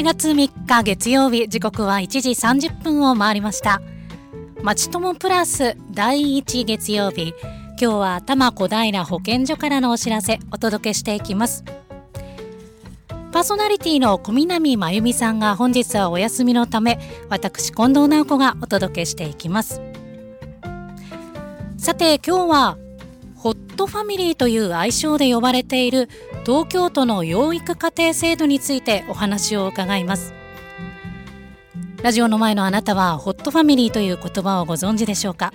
1月3日月曜日時刻は1時30分を回りました。まちともプラス第1月曜日今日は多摩小平保健所からのお知らせお届けしていきます。パーソナリティの小南真由美さんが本日はお休みのため私近藤直子がお届けしていきます。さて今日はホットファミリーという愛称で呼ばれている東京都の養育家庭制度についてお話を伺います。ラジオの前のあなたはホットファミリーという言葉をご存知でしょうか？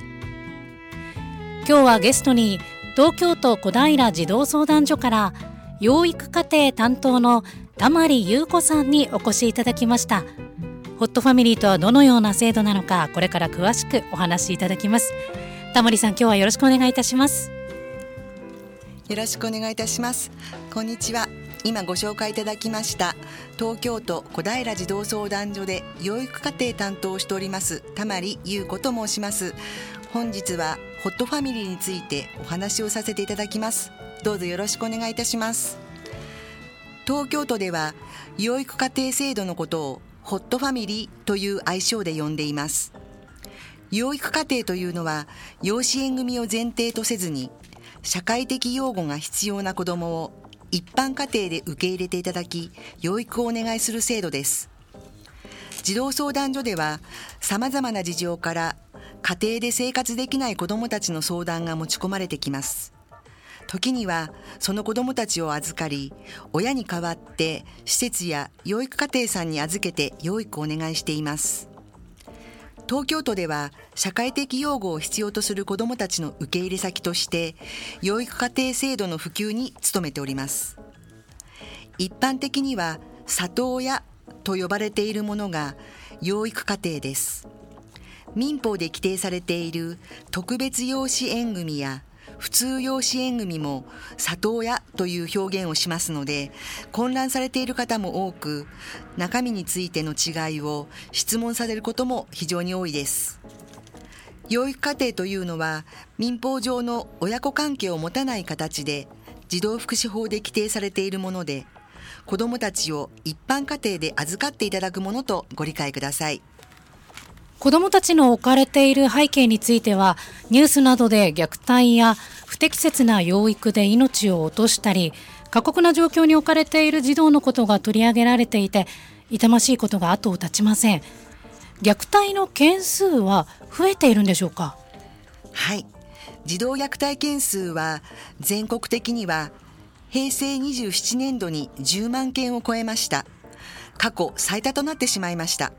今日はゲストに東京都小平児童相談所から養育家庭担当の玉利優子さんにお越しいただきました。ホットファミリーとはどのような制度なのかこれから詳しくお話しいただきます。玉利さん今日はよろしくお願いいたします。よろしくお願いいたします。こんにちは。今ご紹介いただきました東京都小平児童相談所で養育家庭担当しております玉利優子と申します。本日はホットファミリーについてお話をさせていただきます。どうぞよろしくお願いいたします。東京都では養育家庭制度のことをホットファミリーという愛称で呼んでいます。養育家庭というのは養子縁組を前提とせずに社会的養護が必要な子どもを一般家庭で受け入れていただき、養育をお願いする制度です。児童相談所では、様々な事情から家庭で生活できない子どもたちの相談が持ち込まれてきます。時にはその子どもたちを預かり、親に代わって施設や養育家庭さんに預けて養育をお願いしています。東京都では社会的養護を必要とする子どもたちの受け入れ先として養育家庭制度の普及に努めております。一般的には里親と呼ばれているものが養育家庭です。民法で規定されている特別養子縁組や普通養子縁組も里親という表現をしますので混乱されている方も多く中身についての違いを質問されることも非常に多いです養育家庭というのは民法上の親子関係を持たない形で児童福祉法で規定されているもので子どもたちを一般家庭で預かっていただくものとご理解ください。子どもたちの置かれている背景についてはニュースなどで虐待や不適切な養育で命を落としたり過酷な状況に置かれている児童のことが取り上げられていて痛ましいことが後を絶ちません。虐待の件数は増えているんでしょうか？はい。児童虐待件数は全国的には平成27年度に10万件を超えました。過去最多となってしまいました。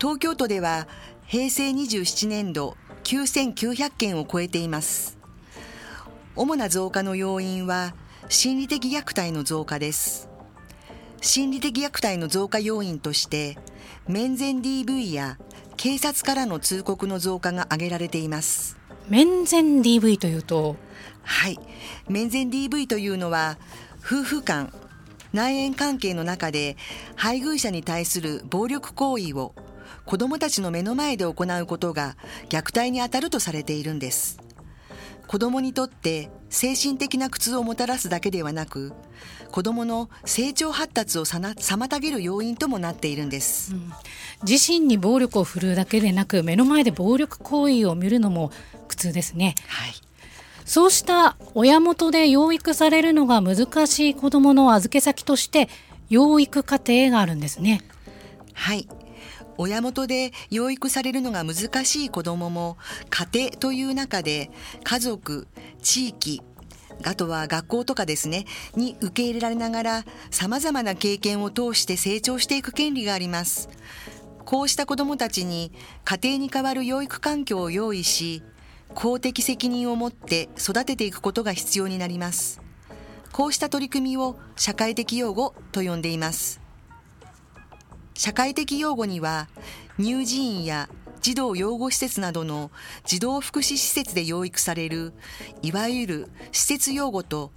東京都では平成27年度9900件を超えています。主な増加の要因は心理的虐待の増加です。心理的虐待の増加要因として面前 DV や警察からの通告の増加が挙げられています。面前 DV というと？はい。面前 DV というのは夫婦間、内縁関係の中で配偶者に対する暴力行為を子供たちの目の前で行うことが虐待にあたるとされているんです。子供にとって精神的な苦痛をもたらすだけではなく、子供の成長発達を妨げる要因ともなっているんです、うん、自身に暴力を振るうだけでなく目の前で暴力行為を見るのも苦痛ですね、はい、そうした親元で養育されるのが難しい子どもの預け先として養育家庭があるんですね。はい親元で養育されるのが難しい子どもも家庭という中で家族地域あとは学校とかですねに受け入れられながら様々な経験を通して成長していく権利があります。こうした子どもたちに家庭に代わる養育環境を用意し公的責任を持って育てていくことが必要になります。こうした取り組みを社会的養護と呼んでいます。社会的養護には乳児院や児童養護施設などの児童福祉施設で養育されるいわゆる施設養護と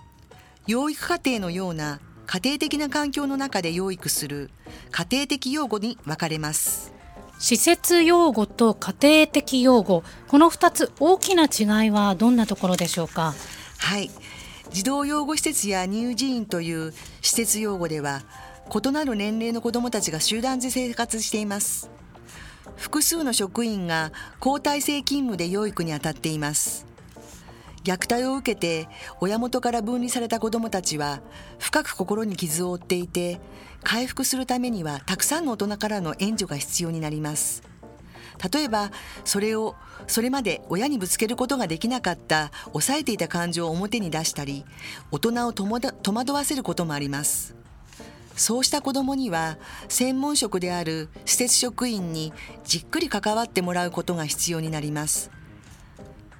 養育家庭のような家庭的な環境の中で養育する家庭的養護に分かれます。施設養護と家庭的養護この2つ大きな違いはどんなところでしょうか？はい。児童養護施設や乳児院という施設養護では異なる年齢の子どもたちが集団で生活しています。複数の職員が交代制勤務で養育に当たっています。虐待を受けて親元から分離された子どもたちは深く心に傷を負っていて回復するためにはたくさんの大人からの援助が必要になります。例えばそれをそれまで親にぶつけることができなかった抑えていた感情を表に出したり大人を戸惑わせることもあります。そうした子どもには専門職である施設職員にじっくり関わってもらうことが必要になります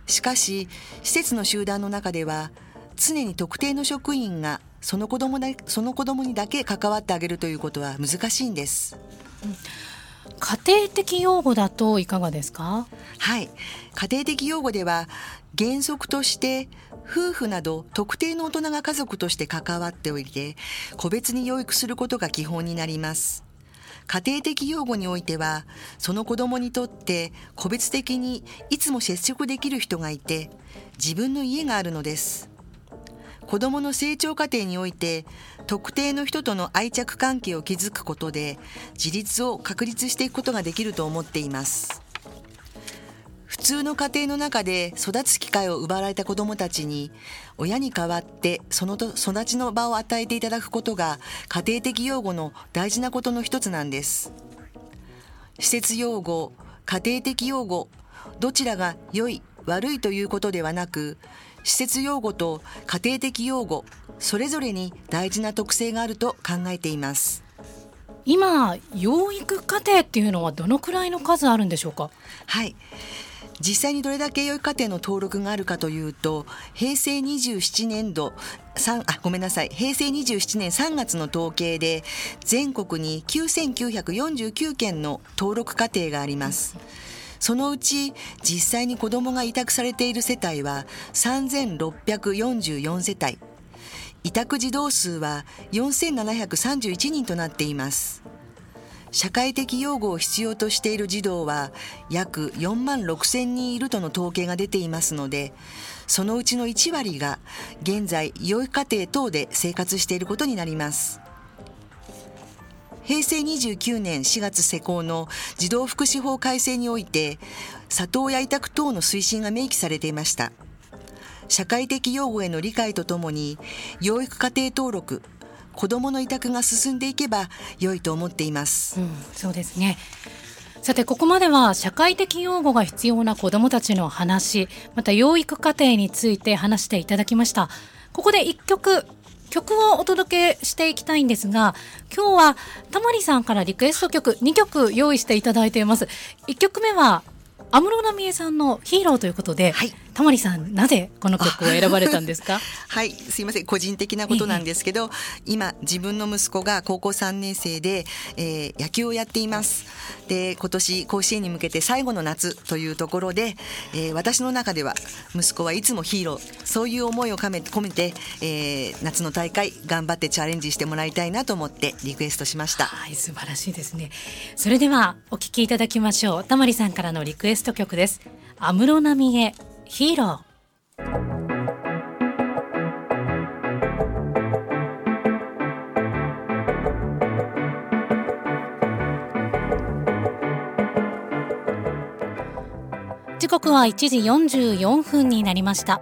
しかし施設の集団の中では常に特定の職員がその子どもその子供にだけ関わってあげるということは難しいんです。家庭的養護だといかがですか？はい。家庭的養護では原則として夫婦など特定の大人が家族として関わっておいて個別に養育することが基本になります。家庭的養護においてはその子供にとって個別的にいつも接触できる人がいて自分の家があるのです。子供の成長過程において特定の人との愛着関係を築くことで自立を確立していくことができると思っています。普通の家庭の中で育つ機会を奪われた子どもたちに親に代わってその育ちの場を与えていただくことが家庭的養護の大事なことの一つなんです。施設養護家庭的養護どちらが良い悪いということではなく施設養護と家庭的養護それぞれに大事な特性があると考えています。今養育家庭っていうのはどのくらいの数あるんでしょうか？はい。実際にどれだけ養育家庭の登録があるかというと平成27年度3あごめんなさい。平成27年3月の統計で全国に9949件の登録家庭があります。そのうち実際に子どもが委託されている世帯は3644世帯。委託児童数は4731人となっています。社会的養護を必要としている児童は約4万6千人いるとの統計が出ていますのでそのうちの1割が現在養育家庭等で生活していることになります。平成29年4月施行の児童福祉法改正において里親委託等の推進が明記されていました。社会的養護への理解とともに養育家庭登録子どもの委託が進んでいけば良いと思っています、うん、そうですね。さてここまでは社会的養護が必要な子どもたちの話また養育過程について話していただきました。ここで一曲曲をお届けしていきたいんですが今日はたまりさんからリクエスト曲2曲用意していただいています。1曲目は安室奈美恵さんのヒーローということで、はい、タモリさんなぜこの曲を選ばれたんですか？はい。すいません。個人的なことなんですけど、今自分の息子が高校3年生で、えー、野球をやっています。で今年甲子園に向けて最後の夏というところで、えー、私の中では息子はいつもヒーロー。そういう思いを込め込めて、えー、夏の大会頑張ってチャレンジしてもらいたいなと思ってリクエストしました。はい素晴らしいですね。それではお聞きいただきましょう。タモリさんからのリクエスト曲です。安室奈美恵ヒーロー。時刻は1時44分になりました。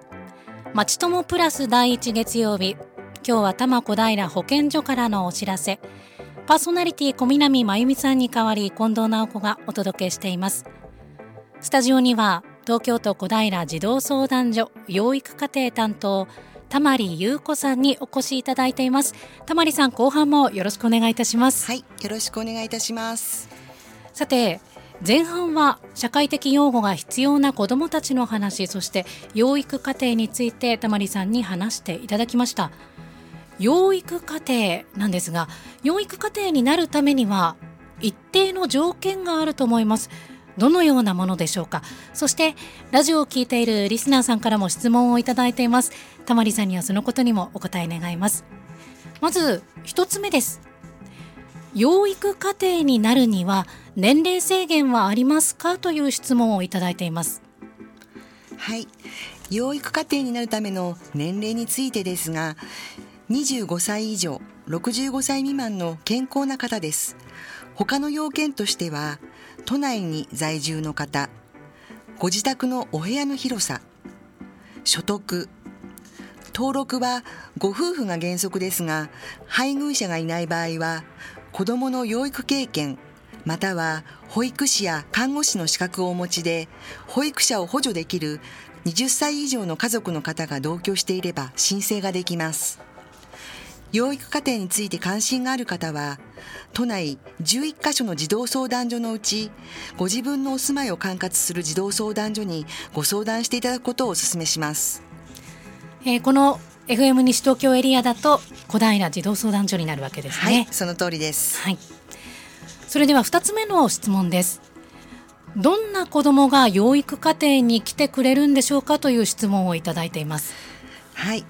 まちともプラス第一月曜日。今日は多摩小平保健所からのお知らせ。パーソナリティ小南真由美さんに代わり近藤直子がお届けしています。スタジオには東京都小平児童相談所養育家庭担当玉利優子さんにお越しいただいています。玉利さん後半もよろしくお願いいたします。はいよろしくお願いいたします。さて前半は社会的養護が必要な子どもたちの話そして養育家庭について玉利さんに話していただきました。養育家庭なんですが養育家庭になるためには一定の条件があると思いますどのようなものでしょうか？そしてラジオを聞いているリスナーさんからも質問をいただいています。たまりさんにはそのことにもお答え願います。まず一つ目です。養育家庭になるには年齢制限はありますか？という質問をいただいています。はい。養育家庭になるための年齢についてですが25歳以上65歳未満の健康な方です。他の要件としては都内に在住の方ご自宅のお部屋の広さ所得登録はご夫婦が原則ですが配偶者がいない場合は子どもの養育経験または保育士や看護師の資格をお持ちで保育者を補助できる20歳以上の家族の方が同居していれば申請ができます。養育家庭について関心がある方は都内11カ所の児童相談所のうちご自分のお住まいを管轄する児童相談所にご相談していただくことをお勧めします、えー、この FM 西東京エリアだと小平児童相談所になるわけですね。はいその通りです、はい、それでは2つ目の質問です。どんな子どもが養育家庭に来てくれるんでしょうかという質問をいただいていますはい。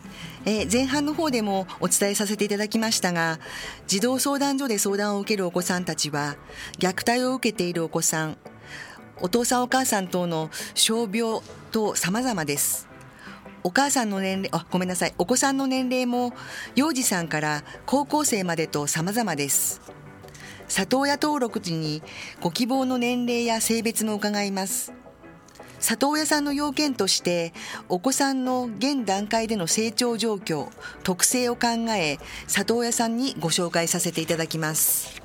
えー、前半の方でもお伝えさせていただきましたが児童相談所で相談を受けるお子さんたちは虐待を受けているお子さんお父さんお母さん等の傷病と様々です。お母さんの年齢あごめんなさい。お子さんの年齢も幼児さんから高校生までと様々です。里親登録時にご希望の年齢や性別も伺います。里親さんの要件としてお子さんの現段階での成長状況特性を考え里親さんにご紹介させていただきます。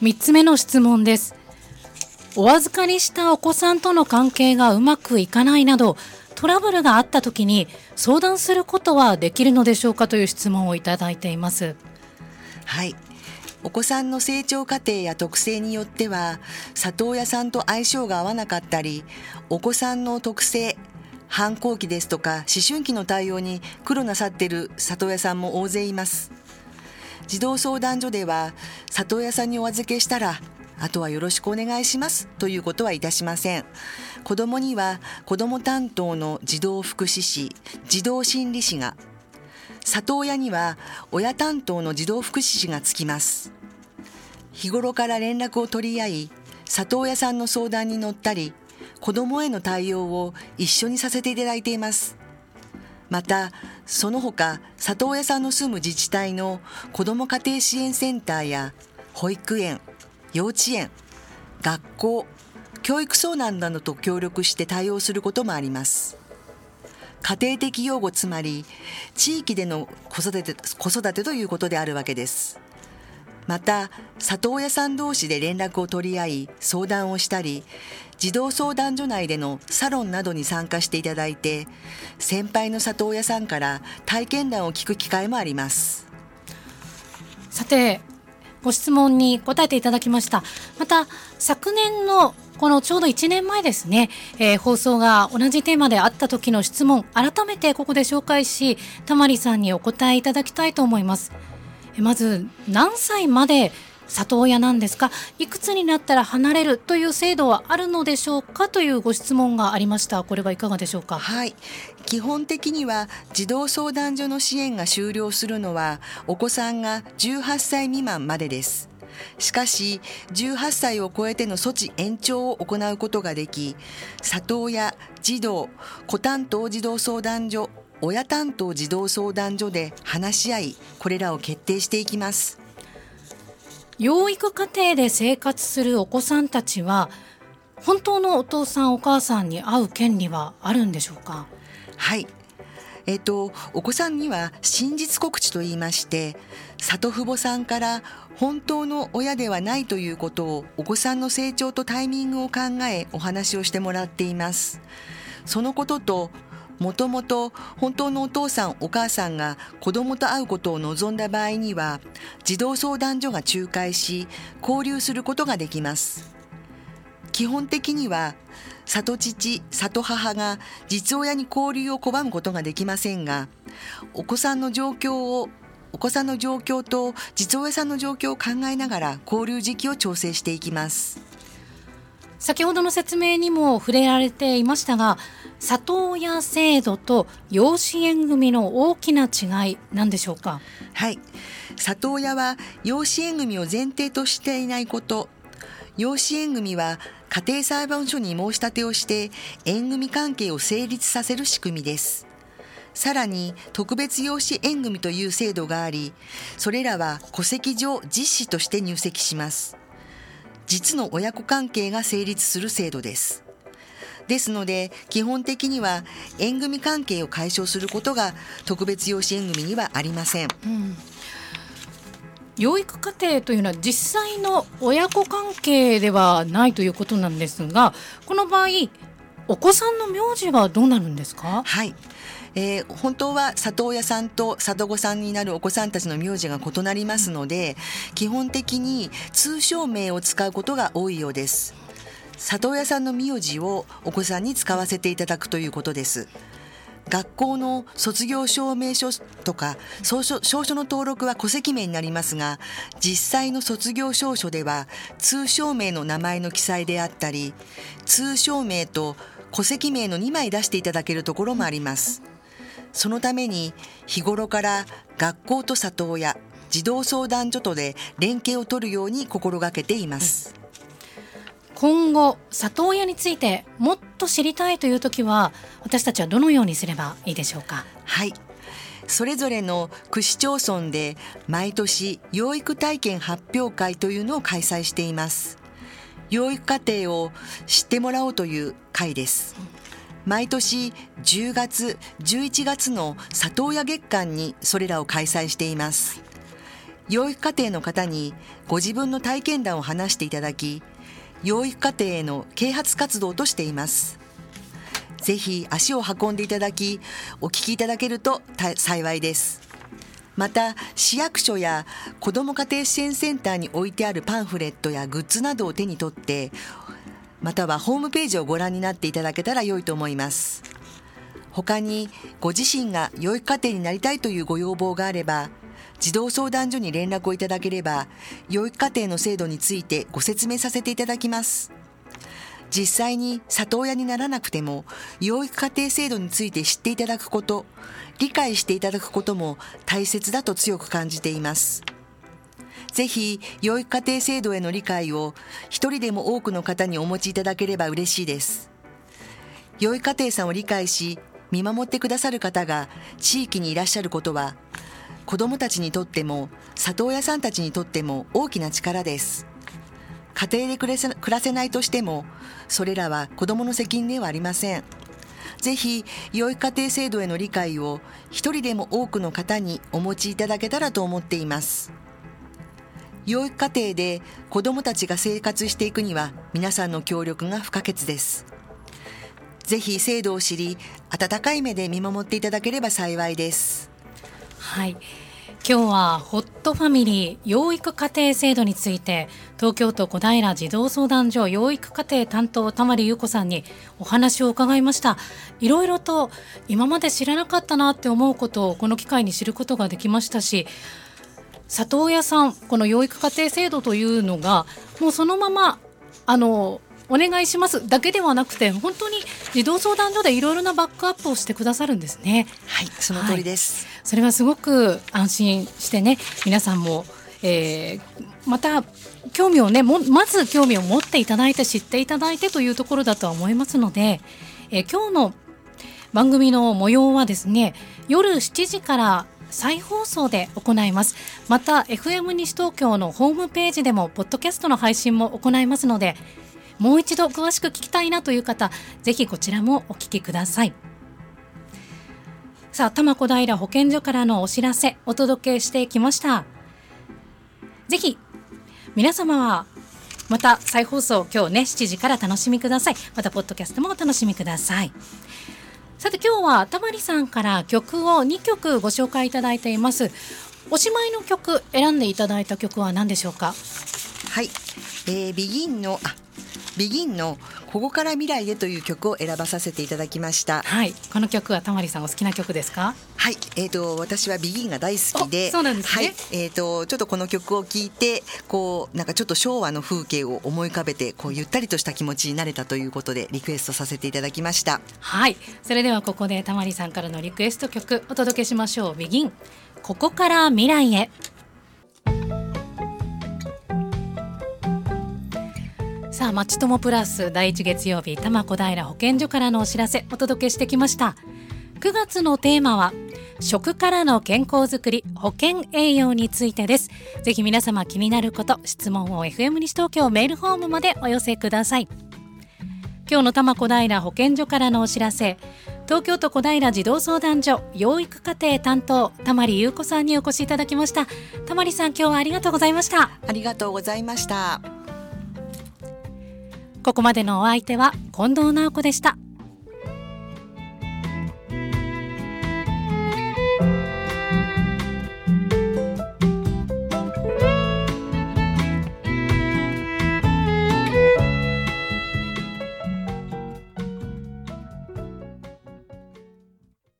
3つ目の質問です。お預かりしたお子さんとの関係がうまくいかないなどトラブルがあった時に相談することはできるのでしょうかという質問をいただいています。はいお子さんの成長過程や特性によっては里親さんと相性が合わなかったりお子さんの特性反抗期ですとか思春期の対応に苦労なさっている里親さんも大勢います。児童相談所では里親さんにお預けしたらあとはよろしくお願いしますということはいたしません。子どもには子ども担当の児童福祉士児童心理士が里親には親担当の児童福祉士がつきます。日頃から連絡を取り合い里親さんの相談に乗ったり子どもへの対応を一緒にさせていただいています。またその他里親さんの住む自治体の子ども家庭支援センターや保育園幼稚園学校教育相談などと協力して対応することもあります。家庭的養護つまり地域での子育て子育てということであるわけです。また里親さん同士で連絡を取り合い相談をしたり児童相談所内でのサロンなどに参加していただいて先輩の里親さんから体験談を聞く機会もあります。さてご質問に答えていただきました。また昨年のこのちょうど1年前ですね、えー、放送が同じテーマであった時の質問改めてここで紹介したまりさんにお答えいただきたいと思います。まず何歳まで里親なんですか？いくつになったら離れるという制度はあるのでしょうか？というご質問がありました。これはいかがでしょうか？はい。基本的には児童相談所の支援が終了するのはお子さんが18歳未満までです。しかし18歳を超えての措置延長を行うことができ里親児童子担当児童相談所親担当児童相談所で話し合いこれらを決定していきます。養育家庭で生活するお子さんたちは本当のお父さんお母さんに会う権利はあるんでしょうか？はいえっと、お子さんには真実告知と言いまして里父母さんから本当の親ではないということをお子さんの成長とタイミングを考えお話をしてもらっています。そのことともともと本当のお父さんお母さんが子供と会うことを望んだ場合には児童相談所が仲介し交流することができます。基本的には里父里母が実親に交流を拒むことができませんがお子さんの状況をお子さんの状況と実親さんの状況を考えながら交流時期を調整していきます。先ほどの説明にも触れられていましたが里親制度と養子縁組の大きな違いなんでしょうか？はい。里親は養子縁組を前提としていないこと。養子縁組は家庭裁判所に申し立てをして縁組関係を成立させる仕組みですさらに特別養子縁組という制度があり、それらは戸籍上実子として入籍します。実の親子関係が成立する制度です。ですので基本的には縁組関係を解消することが特別養子縁組にはありません、うん、養育家庭というのは実際の親子関係ではないということなんですがこの場合お子さんの名字はどうなるんですか？はい。えー、本当は里親さんと里子さんになるお子さんたちの名字が異なりますので基本的に通称名を使うことが多いようです。里親さんの名字をお子さんに使わせていただくということです。学校の卒業証明書とか証書の登録は戸籍名になりますが実際の卒業証書では通称名の名前の記載であったり通称名と戸籍名の2枚出していただけるところもあります。そのために日頃から学校と里親児童相談所とで連携を取るように心がけています、今後里親についてもっと知りたいという時は私たちはどのようにすればいいでしょうか？はい。それぞれの区市町村で毎年養育体験発表会というのを開催しています。養育課程を知ってもらおうという会です。毎年10月11月の里親月間にそれらを開催しています。養育課程の方にご自分の体験談を話していただき養育課程への啓発活動としています。ぜひ足を運んでいただきお聞きいただけると幸いです。また市役所や子ども家庭支援センターに置いてあるパンフレットやグッズなどを手に取ってまたはホームページをご覧になっていただけたら良いと思います。他にご自身が養育家庭になりたいというご要望があれば児童相談所に連絡をいただければ、養育家庭の制度についてご説明させていただきます。実際に里親にならなくても、養育家庭制度について知っていただくこと、理解していただくことも大切だと強く感じています。ぜひ、養育家庭制度への理解を一人でも多くの方にお持ちいただければ嬉しいです。養育家庭さんを理解し、見守ってくださる方が地域にいらっしゃることは子どもたちにとっても里親さんたちにとっても大きな力です。家庭で暮らせないとしてもそれらは子どもの責任ではありません。ぜひ養育家庭制度への理解を一人でも多くの方にお持ちいただけたらと思っています。養育家庭で子どもたちが生活していくには皆さんの協力が不可欠です。ぜひ制度を知り温かい目で見守っていただければ幸いです。はい。今日はホットファミリー養育家庭制度について東京都小平児童相談所養育家庭担当玉利優子さんにお話を伺いました。いろいろと今まで知らなかったなって思うことをこの機会に知ることができましたし里親さんこの養育家庭制度というのがもうそのままあのお願いします。だけではなくて本当に児童相談所でいろいろなバックアップをしてくださるんですね。はいその通りです、はい、それはすごく安心してね皆さんも、えー、また興味をねもまず興味を持っていただいて知っていただいてというところだとは思いますので、えー、今日の番組の模様はですね夜7時から再放送で行います。また FM 西東京のホームページでもポッドキャストの配信も行いますのでもう一度詳しく聞きたいなという方ぜひこちらもお聞きください。さあ多摩小平保健所からのお知らせお届けしてきました。ぜひ皆様はまた再放送今日ね7時から楽しみください。またポッドキャストもお楽しみください。さて今日はたまりさんから曲を2曲ご紹介いただいています。おしまいの曲選んでいただいた曲は何でしょうか？はい、えー、ビギンのあビギンのここから未来へという曲を選ばさせていただきました。はい、この曲はたまりさんお好きな曲ですか？はい、えっ、ー、と私はビギンが大好きで、そうなんですね。はい、えっ、ー、とちょっとこの曲を聴いて、こうなんかちょっと昭和の風景を思い浮かべて、こうゆったりとした気持ちになれたということでリクエストさせていただきました。はい、それではここでたまりさんからのリクエスト曲お届けしましょう。ビギン、ここから未来へ。さあ、まちともプラス第一月曜日、多摩小平保健所からのお知らせお届けしてきました。9月のテーマは食からの健康づくり保健栄養についてです。ぜひ皆様気になること質問を FM 西東京メールフォームまでお寄せください。今日の多摩小平保健所からのお知らせ。東京都小平児童相談所養育課程担当たまり優子さんにお越しいただきました。たまりさん今日はありがとうございました。ありがとうございました。ここまでのお相手は近藤直子でした。